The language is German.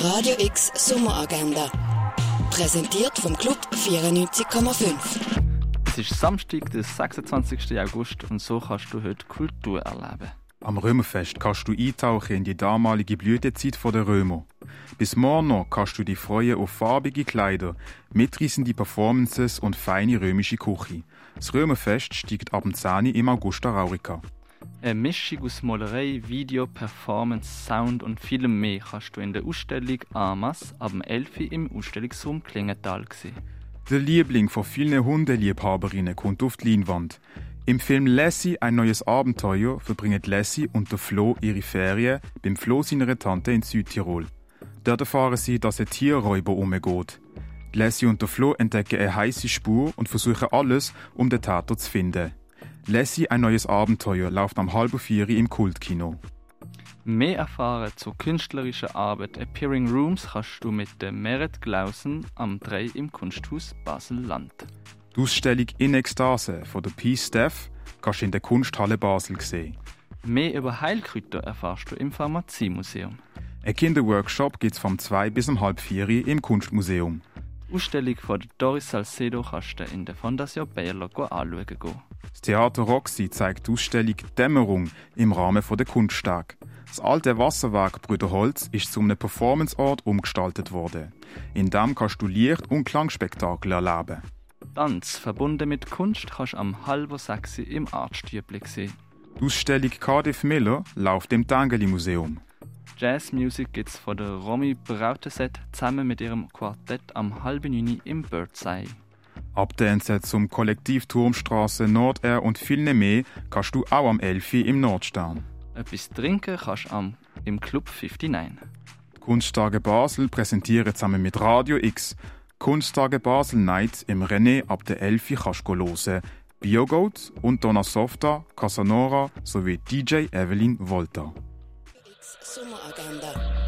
Radio X Sommeragenda. Präsentiert vom Club 94,5. Es ist Samstag, der 26. August und so kannst du heute Kultur erleben. Am Römerfest kannst du eintauchen in die damalige Blütezeit der Römer. Bis morgen kannst du dich freuen auf farbige Kleider, mitreißende Performances und feine römische Küche. Das Römerfest steigt ab dem 10. im Augusta Raurica. Eine Mischung aus Malerei, Video, Performance, Sound und vielem mehr kannst du in der Ausstellung Amas ab dem 11. im Ausstellungsraum Klingenthal sehen. Der Liebling von vielen Hundeliebhaberinnen kommt auf die Leinwand. Im Film Lassie ein neues Abenteuer verbringen Lassie und der Flo ihre Ferien beim Flo seiner Tante in Südtirol. Dort erfahren sie, dass ein Tierräuber umgeht. Lassie und der Flo entdecken eine heiße Spur und versuchen alles, um den Täter zu finden. Lassie ein neues Abenteuer läuft am halben vier im Kultkino. Mehr erfahren zur künstlerischen Arbeit Appearing Rooms kannst du mit der Merit Glausen am 3 im Kunsthaus Basel-Land. Die Ausstellung In Ekstase von der Peace Steph kannst du in der Kunsthalle Basel sehen. Mehr über Heilkräuter erfährst du im Pharmaziemuseum. Ein Kinderworkshop gibt es vom 2 bis um halb 4 im Kunstmuseum. Ausstellung von Doris Salcedo kannst du in der Fondation Bayerlo anschauen. Gehen. Das Theater Roxy zeigt die Ausstellung Dämmerung im Rahmen der Kunsttag. Das alte Wasserwerk Brüderholz ist zu einem Performanceort umgestaltet worden. In dem kannst du Licht- und Klangspektakel erleben. Tanz, verbunden mit Kunst, kannst du am halben sechs im Artstübli sehen. Die Ausstellung Cardiff Miller läuft im Tangeli Museum. Jazzmusik gibt's von der Romy Brauteset zusammen mit ihrem Quartett am halben Juni im Birdseye. Abdänze zum Kollektiv Turmstraße, Nordair und viel mehr kannst du auch am Elfi im Nordstern. Etwas trinken kannst du am, im Club 59. Die Kunsttage Basel präsentieren zusammen mit Radio X Kunsttage Basel Night im René ab der Elfi kannst du hören. Biogoat und Donna Softa, Casanora sowie DJ Evelyn Volta. Sommeragenda.